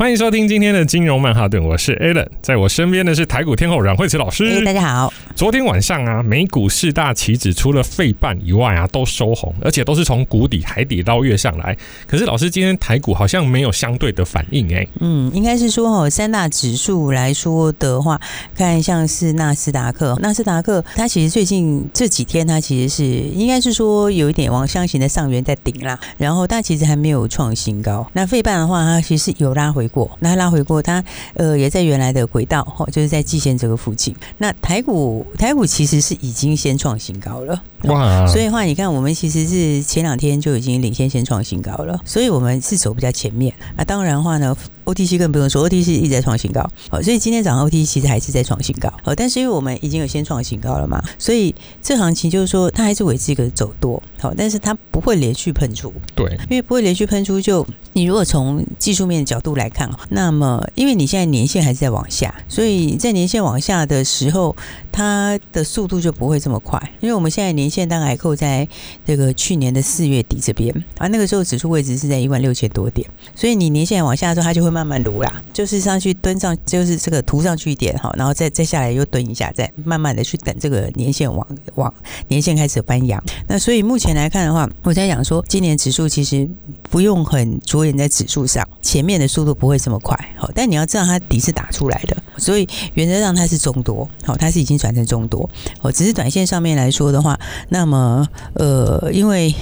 欢迎收听今天的金融曼哈顿，我是 Alan，在我身边的是台股天后阮慧慈老师。大家好。昨天晚上啊，美股四大期指除了费半以外啊，都收红，而且都是从谷底海底捞月上来。可是老师，今天台股好像没有相对的反应哎、欸。嗯，应该是说哦，三大指数来说的话，看像是纳斯达克，纳斯达克它其实最近这几天它其实是应该是说有一点往箱型的上缘在顶啦，然后它其实还没有创新高。那费半的话，它其实有拉回。过，那拉回过，它呃也在原来的轨道，哈，就是在季线这个附近。那台股台股其实是已经先创新高了，哇！所以的话，你看我们其实是前两天就已经领先先创新高了，所以我们是走比较前面。那当然的话呢，OTC 更不用说，OTC 一直在创新高，哦，所以今天早上 OTC 其实还是在创新高，哦，但是因为我们已经有先创新高了嘛，所以这行情就是说它还是维持一个走多，好，但是它不会连续喷出，对，因为不会连续喷出就。你如果从技术面的角度来看，那么因为你现在年线还是在往下，所以在年线往下的时候，它的速度就不会这么快。因为我们现在年线大概扣在这个去年的四月底这边，啊，那个时候指数位置是在一万六千多点，所以你年线往下的时候，它就会慢慢撸啦，就是上去蹲上，就是这个涂上去一点哈，然后再再下来又蹲一下，再慢慢的去等这个年线往往年线开始翻扬。那所以目前来看的话，我在讲说，今年指数其实不用很着眼在指数上，前面的速度不会这么快，好，但你要知道它底是打出来的，所以原则上它是中多，好，它是已经转成中多，哦，只是短线上面来说的话，那么呃，因为。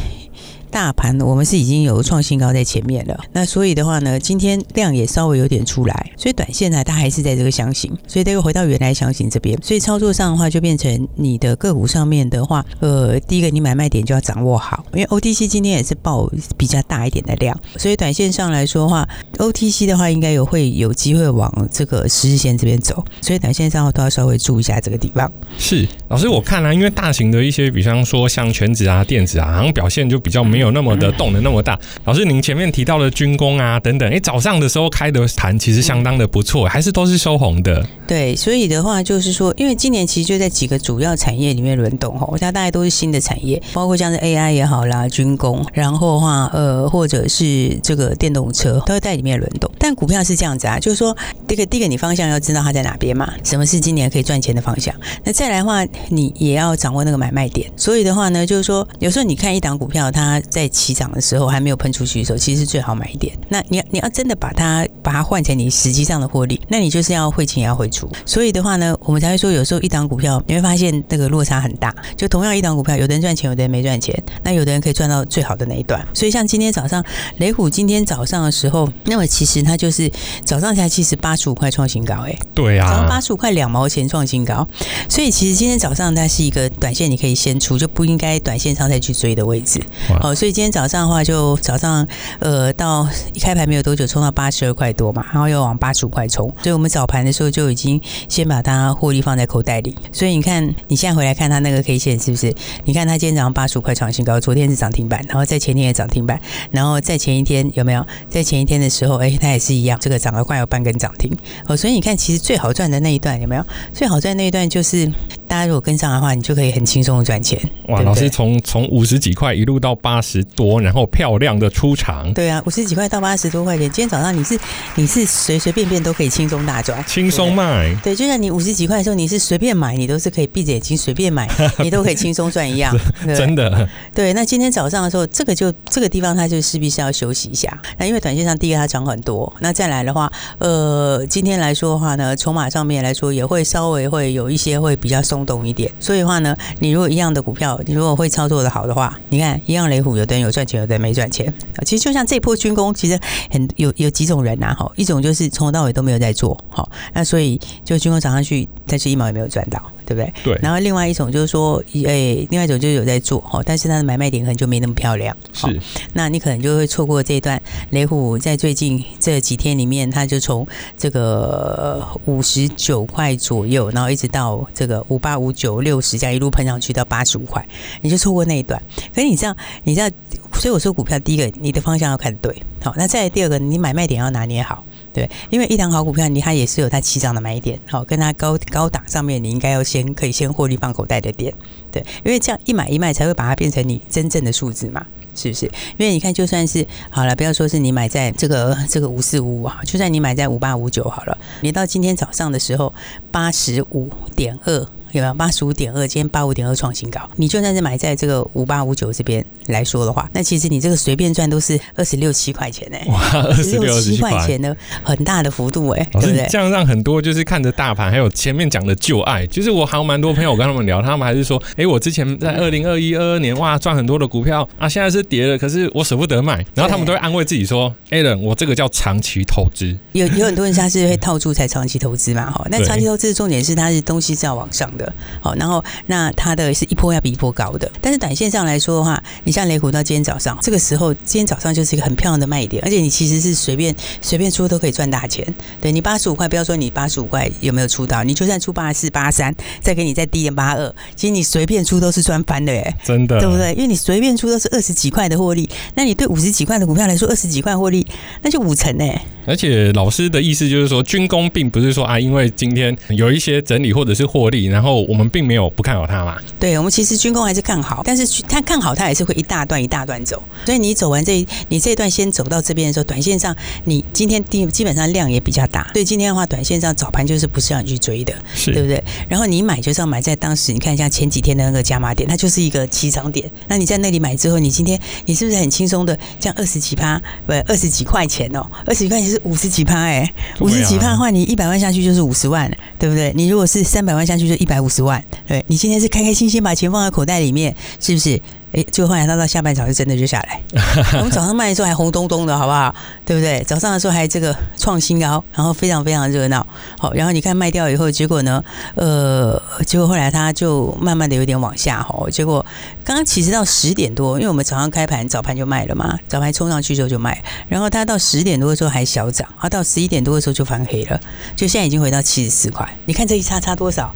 大盘我们是已经有创新高在前面了，那所以的话呢，今天量也稍微有点出来，所以短线呢，它还是在这个箱型，所以它又回到原来箱型这边，所以操作上的话就变成你的个股上面的话，呃，第一个你买卖点就要掌握好，因为 OTC 今天也是报比较大一点的量，所以短线上来说的话，OTC 的话应该有会有机会往这个十日线这边走，所以短线上都要稍微注意一下这个地方。是老师，我看啊，因为大型的一些，比方说像全指啊、电子啊，好像表现就比较没。没有那么的动的那么大，老师，您前面提到的军工啊等等，哎，早上的时候开的盘其实相当的不错，还是都是收红的。对，所以的话就是说，因为今年其实就在几个主要产业里面轮动哈，它大概都是新的产业，包括像是 AI 也好啦，军工，然后的话呃，或者是这个电动车都会在里面轮动。但股票是这样子啊，就是说，这个第一个你方向要知道它在哪边嘛，什么是今年可以赚钱的方向。那再来的话，你也要掌握那个买卖点。所以的话呢，就是说，有时候你看一档股票它。在起涨的时候还没有喷出去的时候，其实是最好买一点。那你要你要真的把它把它换成你实际上的获利，那你就是要汇进也要汇出。所以的话呢，我们才会说有时候一档股票你会发现那个落差很大。就同样一档股票，有的人赚钱，有的人没赚钱。那有的人可以赚到最好的那一段。所以像今天早上雷虎今天早上的时候，那么其实它就是早上才其实八十五块创新高，哎，对啊，早上八十五块两毛钱创新高。所以其实今天早上它是一个短线你可以先出，就不应该短线上再去追的位置。好，所以。今天早上的话，就早上呃到一开盘没有多久，冲到八十二块多嘛，然后又往八十五块冲，所以我们早盘的时候就已经先把它获利放在口袋里。所以你看，你现在回来看它那个 K 线是不是？你看它今天早上八十五块创新高，昨天是涨停板，然后在前天也涨停板，然后在前一天有没有？在前一天的时候，哎，它也是一样，这个涨了快有半根涨停。哦，所以你看，其实最好赚的那一段有没有？最好赚那一段就是大家如果跟上的话，你就可以很轻松的赚钱。哇，老师从从五十几块一路到八十。多，然后漂亮的出场。对啊，五十几块到八十多块钱，今天早上你是你是随随便便都可以轻松大赚，轻松卖。对，就像你五十几块的时候，你是随便买，你都是可以闭着眼睛随便买，你都可以轻松赚一样。真的。对，那今天早上的时候，这个就这个地方它就势必是要休息一下。那因为短线上第一个它涨很多，那再来的话，呃，今天来说的话呢，筹码上面来说也会稍微会有一些会比较松动一点。所以的话呢，你如果一样的股票，你如果会操作的好的话，你看一样雷虎有的人。有赚钱，有的人没赚钱。其实就像这波军工，其实很有有几种人呐，哈，一种就是从头到尾都没有在做，好，那所以就军工涨上去，但是一毛也没有赚到。对不对？对。然后另外一种就是说，诶，另外一种就是有在做哈，但是它的买卖点可能就没那么漂亮。是。那你可能就会错过这一段。雷虎在最近这几天里面，它就从这个五十九块左右，然后一直到这个五八五九六十，这样一路喷上去到八十五块，你就错过那一段。可是你知道，你知道所以我说股票，第一个你的方向要看对，好，那再第二个，你买卖点要拿捏好。对，因为一档好股票，你它也是有它起涨的买点，好，跟它高高档上面，你应该要先可以先获利放口袋的点，对，因为这样一买一卖才会把它变成你真正的数字嘛，是不是？因为你看，就算是好了，不要说是你买在这个这个五四五五啊，就算你买在五八五九好了，你到今天早上的时候八十五点二。有没有八十五点二？今天八五点二创新高。你就算是买在这个五八五九这边来说的话，那其实你这个随便赚都是二十六七块钱呢。哇，二十六七块钱的很大的幅度哎，对不对？这样让很多就是看着大盘，还有前面讲的旧爱，就是我还有蛮多朋友跟他们聊，他们还是说，哎，我之前在二零二一二二年哇赚很多的股票啊，现在是跌了，可是我舍不得卖。然后他们都会安慰自己说，Alan，我这个叫长期投资。有有很多人他是会套住才长期投资嘛哈，那长期投资的重点是它是东西是要往上的，好，然后。那它的是一波要比一波高的，但是短线上来说的话，你像雷虎到今天早上这个时候，今天早上就是一个很漂亮的卖点，而且你其实是随便随便出都可以赚大钱。对你八十五块，不要说你八十五块有没有出到，你就算出八四、八三，再给你再低点八二，其实你随便出都是赚翻的耶，真的，对不对？因为你随便出都是二十几块的获利，那你对五十几块的股票来说，二十几块获利那就五成呢。而且老师的意思就是说，军工并不是说啊，因为今天有一些整理或者是获利，然后我们并没有不看好它嘛。对，我们其实军工还是看好，但是他看好它也是会一大段一大段走。所以你走完这，你这一段先走到这边的时候，短线上你今天定基本上量也比较大，所以今天的话，短线上早盘就是不是让你去追的，对不对？然后你买就是要买在当时，你看一下前几天的那个加码点，它就是一个起涨点。那你在那里买之后，你今天你是不是很轻松的，这样二十几趴，不二十几块钱哦，二十几块钱是五十几趴哎。五十几趴的话，你一百万下去就是五十万，对不对？你如果是三百万下去就一百五十万，对，你今天是开开心心把钱放在口袋里面，是不是？哎，就后来到到下半场就真的就下来。我们早上卖的时候还红咚咚的，好不好？对不对？早上的时候还这个创新高，然后非常非常热闹。好，然后你看卖掉以后，结果呢？呃，结果后来它就慢慢的有点往下。吼，结果刚刚其实到十点多，因为我们早上开盘早盘就卖了嘛，早盘冲上去之后就卖。然后它到十点多的时候还小涨，它到十一点多的时候就翻黑了，就现在已经回到七十四块。你看这一差差多少？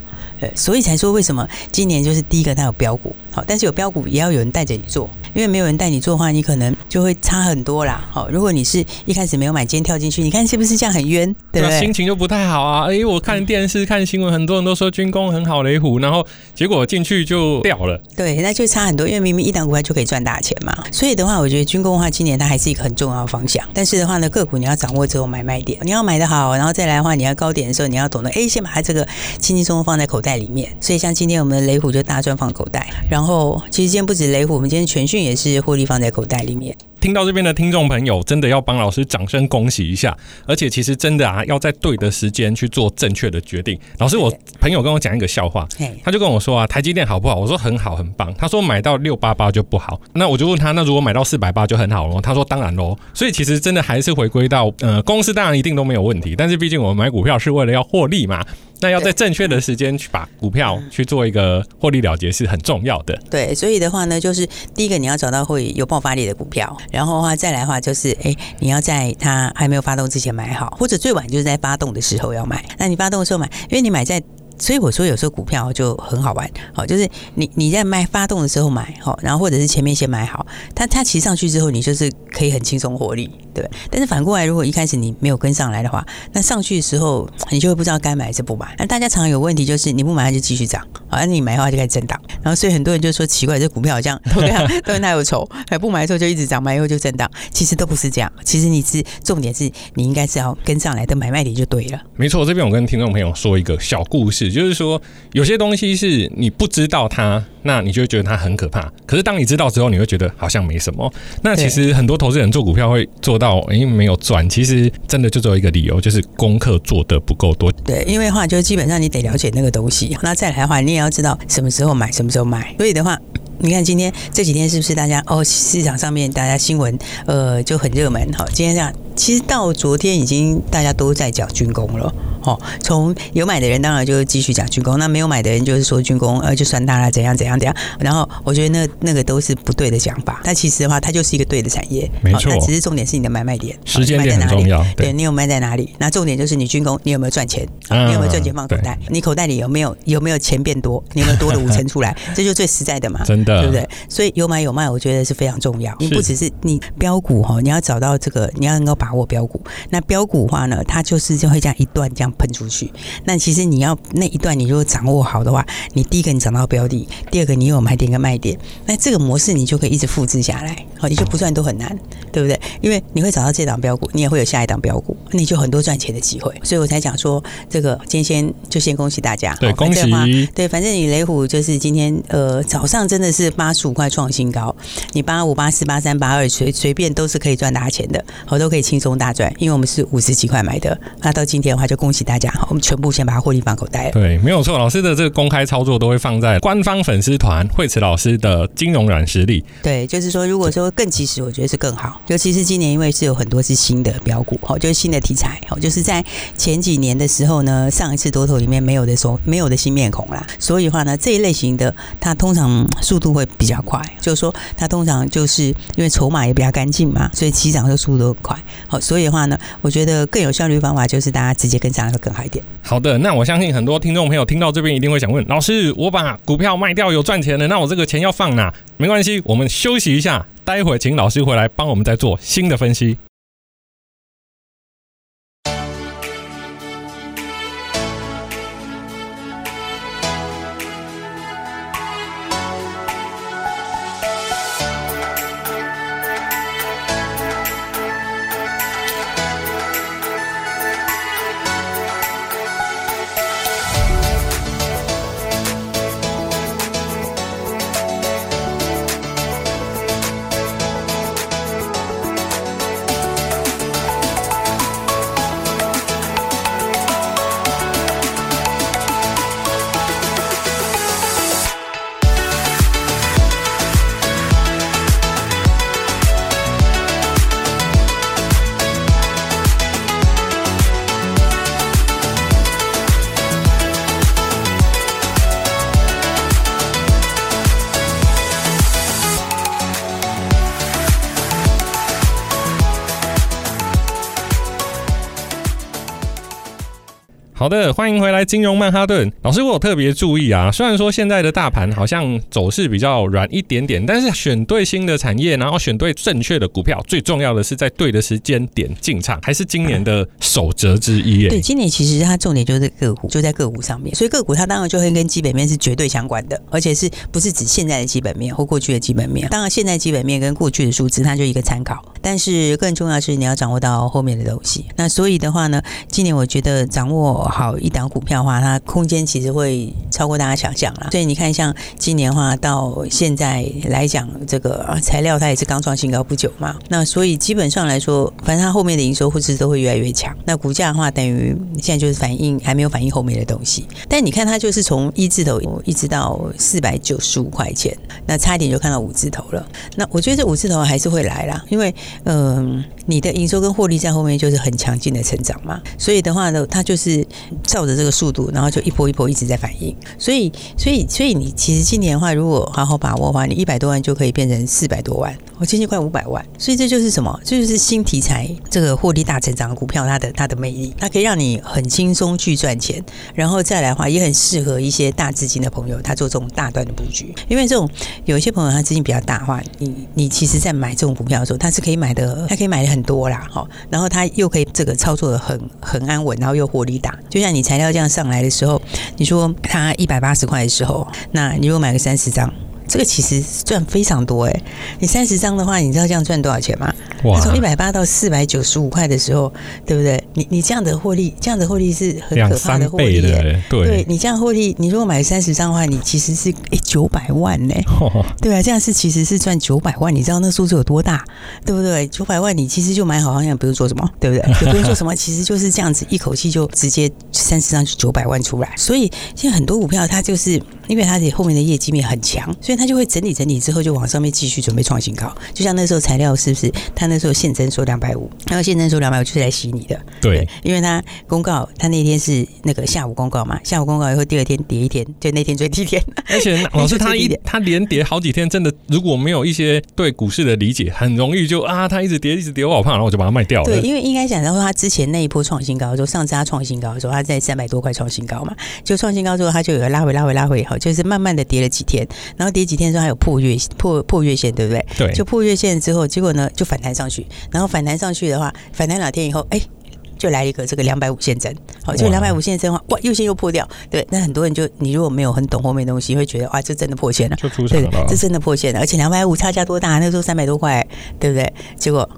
所以才说为什么今年就是第一个它有标股，好，但是有标股也要有人带着你做，因为没有人带你做的话，你可能就会差很多啦。好，如果你是一开始没有买，今天跳进去，你看是不是这样很冤？对不对？心情就不太好啊。哎，我看电视看新闻，很多人都说军工很好，雷虎，然后结果进去就掉了。对，那就差很多，因为明明一档股票就可以赚大钱嘛。所以的话，我觉得军工的话，今年它还是一个很重要的方向。但是的话呢，个股你要掌握之后买卖点，你要买的好，然后再来的话，你要高点的时候，你要懂得哎，先把它这个轻轻松松放在口袋里面。所以像。今天我们的雷虎就大赚放口袋，然后其实今天不止雷虎，我们今天全讯也是获利放在口袋里面。听到这边的听众朋友，真的要帮老师掌声恭喜一下！而且其实真的啊，要在对的时间去做正确的决定。老师，我朋友跟我讲一个笑话，他就跟我说啊，台积电好不好？我说很好，很棒。他说买到六八八就不好。那我就问他，那如果买到四百八就很好了？他说当然喽。所以其实真的还是回归到，呃，公司当然一定都没有问题，但是毕竟我们买股票是为了要获利嘛。那要在正确的时间去把股票去做一个获利了结是很重要的。对，所以的话呢，就是第一个你要找到会有爆发力的股票，然后的话再来的话就是，哎，你要在它还没有发动之前买好，或者最晚就是在发动的时候要买。那你发动的时候买，因为你买在。所以我说有时候股票就很好玩，好，就是你你在卖发动的时候买，好，然后或者是前面先买好，它它骑上去之后，你就是可以很轻松获利，对。但是反过来，如果一开始你没有跟上来的话，那上去的时候你就会不知道该买还是不买。那大家常常有问题就是你不买它就继续涨，好，那你买的话就开始震荡。然后所以很多人就说奇怪，这股票好像都这样，都跟他有仇，还不买的时候就一直涨，买以后就震荡。其实都不是这样，其实你是重点是你应该是要跟上来的买卖点就对了。没错，这边我跟听众朋友说一个小故事。就是说，有些东西是你不知道它，那你就会觉得它很可怕。可是当你知道之后，你会觉得好像没什么。那其实很多投资人做股票会做到，因为没有赚。其实真的就只有一个理由，就是功课做的不够多。对，因为的话就基本上你得了解那个东西。那再来的话，你也要知道什么时候买，什么时候卖。所以的话。你看今天这几天是不是大家哦？市场上面大家新闻呃就很热门哈。今天这样其实到昨天已经大家都在讲军工了。哦，从有买的人当然就继续讲军工，那没有买的人就是说军工呃就算大了怎样怎样怎样。然后我觉得那那个都是不对的讲法。但其实的话，它就是一个对的产业，没错。只是重点是你的买卖点，时间点很重要。对，对你有卖在哪里？那重点就是你军工，你有没有赚钱？啊、你有没有赚钱放口袋？你口袋里有没有有没有钱变多？你有没有多了五成出来？这就最实在的嘛，真的，对不对？所以有买有卖，我觉得是非常重要。你不只是你标股哈，你要找到这个，你要能够把握标股。那标股的话呢，它就是就会这样一段这样喷出去。那其实你要那一段，你如果掌握好的话，你第一个你找到标的，第二个你有买点跟卖点，那这个模式你就可以一直复制下来，好，你就不算都很难，对不对？因为你会找到这档标股，你也会有下一档标股，那你就很多赚钱的机会。所以我才讲说，这个今天先就先恭喜大家，对，恭喜，对，反正你雷虎就是今天呃早上真的是八十五块创新高，你八五八四八三八二随随便都是可以赚大钱的，好，都可以轻松大赚，因为我们是五十几块买的，那到今天的话就恭喜大家，好，我们全部先把它获利放口袋了。对，没有错，老师的这个公开操作都会放在官方粉丝团惠慈老师的金融软实力。对，就是说如果说更及时，我觉得是更好，尤其是今年因为是有很多是新的标股，哦，就是新的题材，哦，就是在前几年的时候呢，上一次多头里面没有的时候，没有的新面孔啦，所以的话呢，这一类型的它通常速度会比较快，就是说它通常就是因为筹码也比较干净嘛，所以起涨的速度都很快，所以的话呢，我觉得更有效率的方法就是大家直接跟上会更好一点。好的，那我相信很多听众朋友听到这边一定会想问老师，我把股票卖掉有赚钱的，那我这个钱要放哪？没关系，我们休息一下，待会请老师回来帮我们再做新的分析。好的，欢迎回来，金融曼哈顿老师，我有特别注意啊。虽然说现在的大盘好像走势比较软一点点，但是选对新的产业，然后选对正确的股票，最重要的是在对的时间点进场，还是今年的守则之一。对，今年其实它重点就是个股，就在个股上面。所以个股它当然就会跟基本面是绝对相关的，而且是不是指现在的基本面或过去的基本面？当然，现在基本面跟过去的数字，它就一个参考。但是更重要的是你要掌握到后面的东西。那所以的话呢，今年我觉得掌握好一档股票的话，它空间其实会超过大家想象啦。所以你看，像今年的话到现在来讲，这个材料它也是刚创新高不久嘛。那所以基本上来说，反正它后面的营收或是都会越来越强。那股价的话，等于现在就是反映还没有反映后面的东西。但你看它就是从一字头一直到四百九十五块钱，那差一点就看到五字头了。那我觉得这五字头还是会来啦，因为。嗯，你的营收跟获利在后面就是很强劲的成长嘛，所以的话呢，它就是照着这个速度，然后就一波一波一直在反应。所以，所以，所以你其实今年的话，如果好好把握的话，你一百多万就可以变成四百多万，我接近快五百万。所以这就是什么？这就是新题材这个获利大成长的股票，它的它的魅力，它可以让你很轻松去赚钱。然后再来的话，也很适合一些大资金的朋友，他做这种大段的布局。因为这种有一些朋友他资金比较大的话，你你其实在买这种股票的时候，他是可以买。的，他可以买的很多啦，哈，然后他又可以这个操作的很很安稳，然后又获利大。就像你材料这样上来的时候，你说他一百八十块的时候，那你如果买个三十张。这个其实赚非常多哎，你三十张的话，你知道这样赚多少钱吗？哇！从一百八到四百九十五块的时候，对不对？你你这样的获利，这样的获利是很可怕的获利的。对，对你这样获利，你如果买三十张的话，你其实是哎九百万呢。对啊，这样是其实是赚九百万，你知道那数字有多大？对不对？九百万你其实就买好，好像不用做什么，对不对？也不用做什么，其实就是这样子，一口气就直接三十张就九百万出来。所以现在很多股票它就是。因为它的后面的业绩面很强，所以它就会整理整理之后就往上面继续准备创新高。就像那时候材料是不是？他那时候现增说两百五，然后现增说两百五就是来洗你的。对，对，因为他公告，他那天是那个下午公告嘛，下午公告以后第二天跌一天，就那天最低点。而且 老师他一他连跌好几天，真的如果没有一些对股市的理解，很容易就啊，他一直跌一直跌，我好怕，然后我就把它卖掉了。对，因为应该讲到说他之前那一波创新高，就上次他创新高的时候，他在三百多块创新高嘛，就创新高之后，他就有个拉回拉回拉回以后，就是慢慢的跌了几天，然后跌几天之后还有破月破破月线，对不对？对，就破月线之后，结果呢就反弹上去，然后反弹上去的话，反弹两天以后，哎。就来一个这个两百五线增，好，就两百五线增的话，哇，又线又破掉，对，那很多人就你如果没有很懂后面的东西，会觉得哇，这真的破线了，就出场了，对，这真的破线了，而且两百五差价多大？那时候三百多块，对不对？结果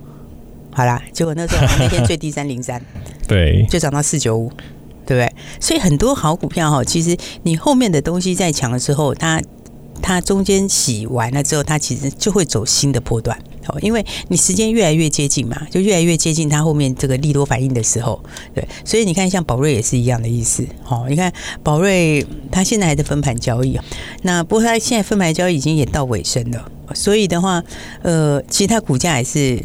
好啦，结果那时候那天最低三零三，对，就涨到四九五，对不对？所以很多好股票哈，其实你后面的东西在强的时候，它它中间洗完了之后，它其实就会走新的波段。哦，因为你时间越来越接近嘛，就越来越接近它后面这个利多反应的时候，对，所以你看像宝瑞也是一样的意思。哦，你看宝瑞它现在还在分盘交易，那不过它现在分盘交易已经也到尾声了，所以的话，呃，其实它股价也是。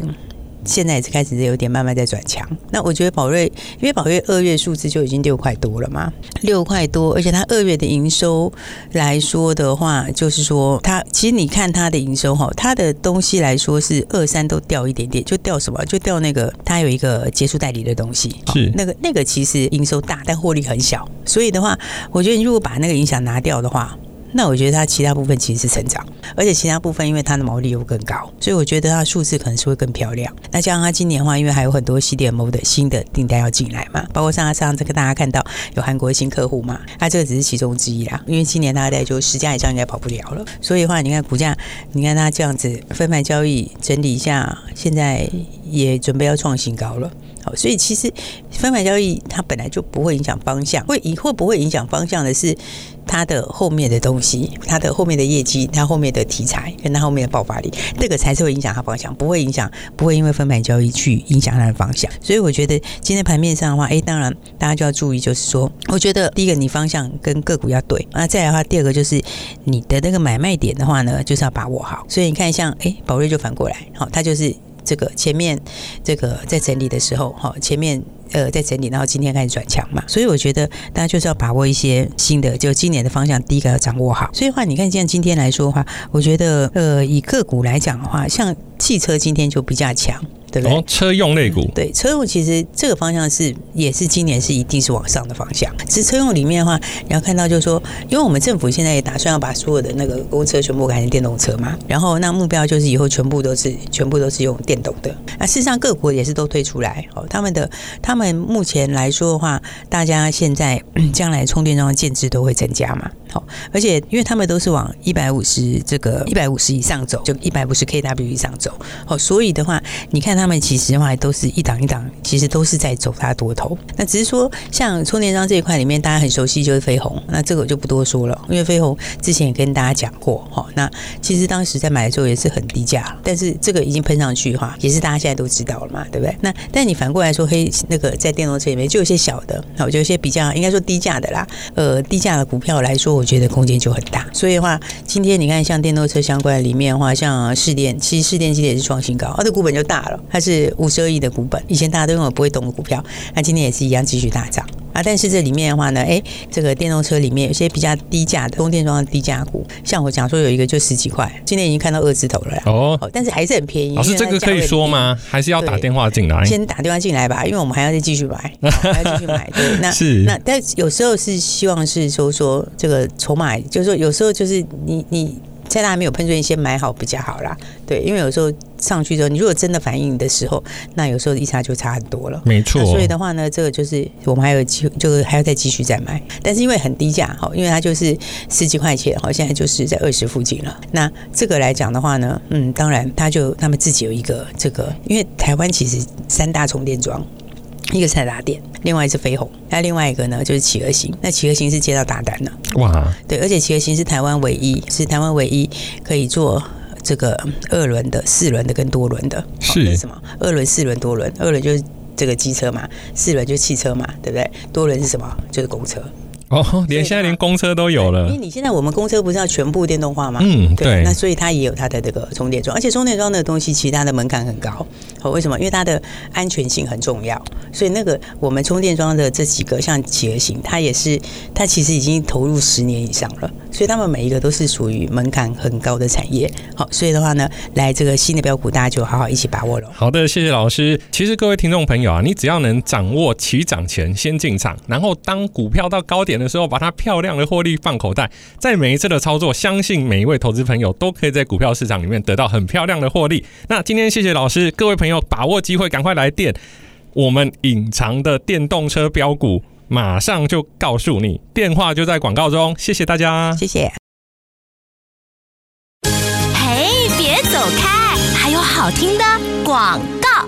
现在也是开始有点慢慢在转强。那我觉得宝瑞，因为宝瑞二月数字就已经六块多了嘛，六块多，而且它二月的营收来说的话，就是说它其实你看它的营收哈，它的东西来说是二三都掉一点点，就掉什么？就掉那个它有一个结束代理的东西，是那个那个其实营收大，但获利很小。所以的话，我觉得你如果把那个影响拿掉的话。那我觉得它其他部分其实是成长，而且其他部分因为它的毛利又更高，所以我觉得它的数字可能是会更漂亮。那加上它今年的话，因为还有很多 C D M 的新的订单要进来嘛，包括上上次跟大家看到有韩国的新客户嘛，它这个只是其中之一啦。因为今年大概就十家以上应该跑不了了，所以的话，你看股价，你看它这样子分盘交易整理一下，现在也准备要创新高了。好，所以其实分盘交易它本来就不会影响方向，会以会不会影响方向的是它的后面的东西，它的后面的业绩，它后面的题材跟它后面的爆发力，这个才是会影响它方向，不会影响，不会因为分盘交易去影响它的方向。所以我觉得今天盘面上的话，诶，当然大家就要注意，就是说，我觉得第一个你方向跟个股要对，那再来的话，第二个就是你的那个买卖点的话呢，就是要把握好。所以你看，像诶，宝瑞就反过来，好，它就是。这个前面这个在整理的时候，哈，前面呃在整理，然后今天开始转强嘛，所以我觉得大家就是要把握一些新的，就今年的方向，第一个要掌握好。所以话，你看像今天来说的话，我觉得呃以个股来讲的话，像汽车今天就比较强。对不对？车用类股，对车用其实这个方向是也是今年是一定是往上的方向。其实车用里面的话，你要看到就是说，因为我们政府现在也打算要把所有的那个公车全部改成电动车嘛，然后那目标就是以后全部都是全部都是用电动的。那事实上各国也是都推出来哦，他们的他们目前来说的话，大家现在将来充电桩的建置都会增加嘛。好，而且因为他们都是往一百五十这个一百五十以上走，就一百五十 kW 以上走。好，所以的话，你看他们其实的话都是一档一档，其实都是在走它多头。那只是说，像充电桩这一块里面，大家很熟悉就是飞鸿，那这个我就不多说了，因为飞鸿之前也跟大家讲过。哈，那其实当时在买的时候也是很低价，但是这个已经喷上去的话，也是大家现在都知道了嘛，对不对？那但你反过来说，黑那个在电动车里面就有些小的，好，就有些比较应该说低价的啦，呃，低价的股票来说。我觉得空间就很大，所以的话，今天你看像电动车相关里面的话，像试电，其实试电今天也是创新高，它的股本就大了，它是五十二亿的股本，以前大家都认为不会动的股票，那今天也是一样继续大涨啊。但是这里面的话呢，哎，这个电动车里面有些比较低价的充电桩的低价股，像我讲说有一个就十几块，今天已经看到二字头了哦，但是还是很便宜。老师，这个可以说吗？还是要打电话进来？先打电话进来吧，因为我们还要再继续买，还要继续买。对，那是那但有时候是希望是说说这个筹码，就是说。有时候就是你你在那还没有喷出，你先买好比较好啦。对，因为有时候上去之后，你如果真的反应的时候，那有时候一差就差很多了。没错。所以的话呢，这个就是我们还有机会，就是还要再继续再买。但是因为很低价哈，因为它就是十几块钱哈，现在就是在二十附近了。那这个来讲的话呢，嗯，当然它就他们自己有一个这个，因为台湾其实三大充电桩。一个是台达电，另外一是飞鸿，那另外一个呢就是企鹅星。那企鹅星是接到大单的，哇，对，而且企鹅星是台湾唯一，是台湾唯一可以做这个二轮的、四轮的跟多轮的。是，是什么？二轮、四轮、多轮。二轮就是这个机车嘛，四轮就是汽车嘛，对不对？多轮是什么？就是公车。哦，连现在连公车都有了。因为你现在我们公车不是要全部电动化吗？嗯，对。对那所以它也有它的这个充电桩，而且充电桩的东西其他的门槛很高。哦，为什么？因为它的安全性很重要。所以那个我们充电桩的这几个像企鹅型，它也是它其实已经投入十年以上了。所以他们每一个都是属于门槛很高的产业。好，所以的话呢，来这个新的标股，大家就好好一起把握了。好的，谢谢老师。其实各位听众朋友啊，你只要能掌握起涨前先进场，然后当股票到高点的时候，把它漂亮的获利放口袋，在每一次的操作，相信每一位投资朋友都可以在股票市场里面得到很漂亮的获利。那今天谢谢老师，各位朋友把握机会，赶快来电，我们隐藏的电动车标股，马上就告诉你，电话就在广告中。谢谢大家，谢谢。嘿，别走开，还有好听的广告。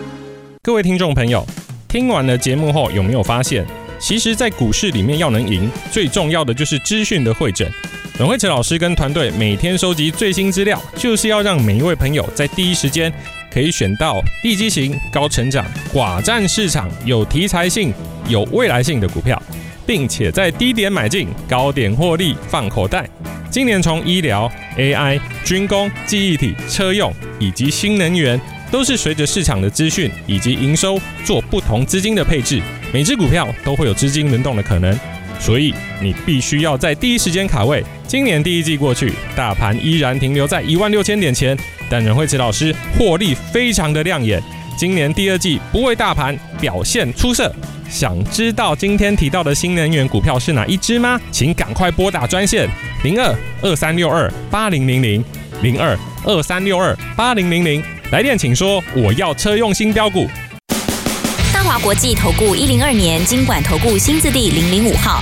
各位听众朋友，听完了节目后，有没有发现？其实，在股市里面要能赢，最重要的就是资讯的会诊。阮慧慈老师跟团队每天收集最新资料，就是要让每一位朋友在第一时间可以选到地基型、高成长、寡占市场、有题材性、有未来性的股票，并且在低点买进，高点获利放口袋。今年从医疗、AI、军工、记忆体、车用以及新能源，都是随着市场的资讯以及营收做不同资金的配置。每只股票都会有资金轮动的可能，所以你必须要在第一时间卡位。今年第一季过去，大盘依然停留在一万六千点前，但任慧慈老师获利非常的亮眼。今年第二季不为大盘表现出色，想知道今天提到的新能源股票是哪一支吗？请赶快拨打专线零二二三六二八零零零零二二三六二八零零零，来电请说我要车用新标股。大华国际投顾一零二年经管投顾新字第零零五号。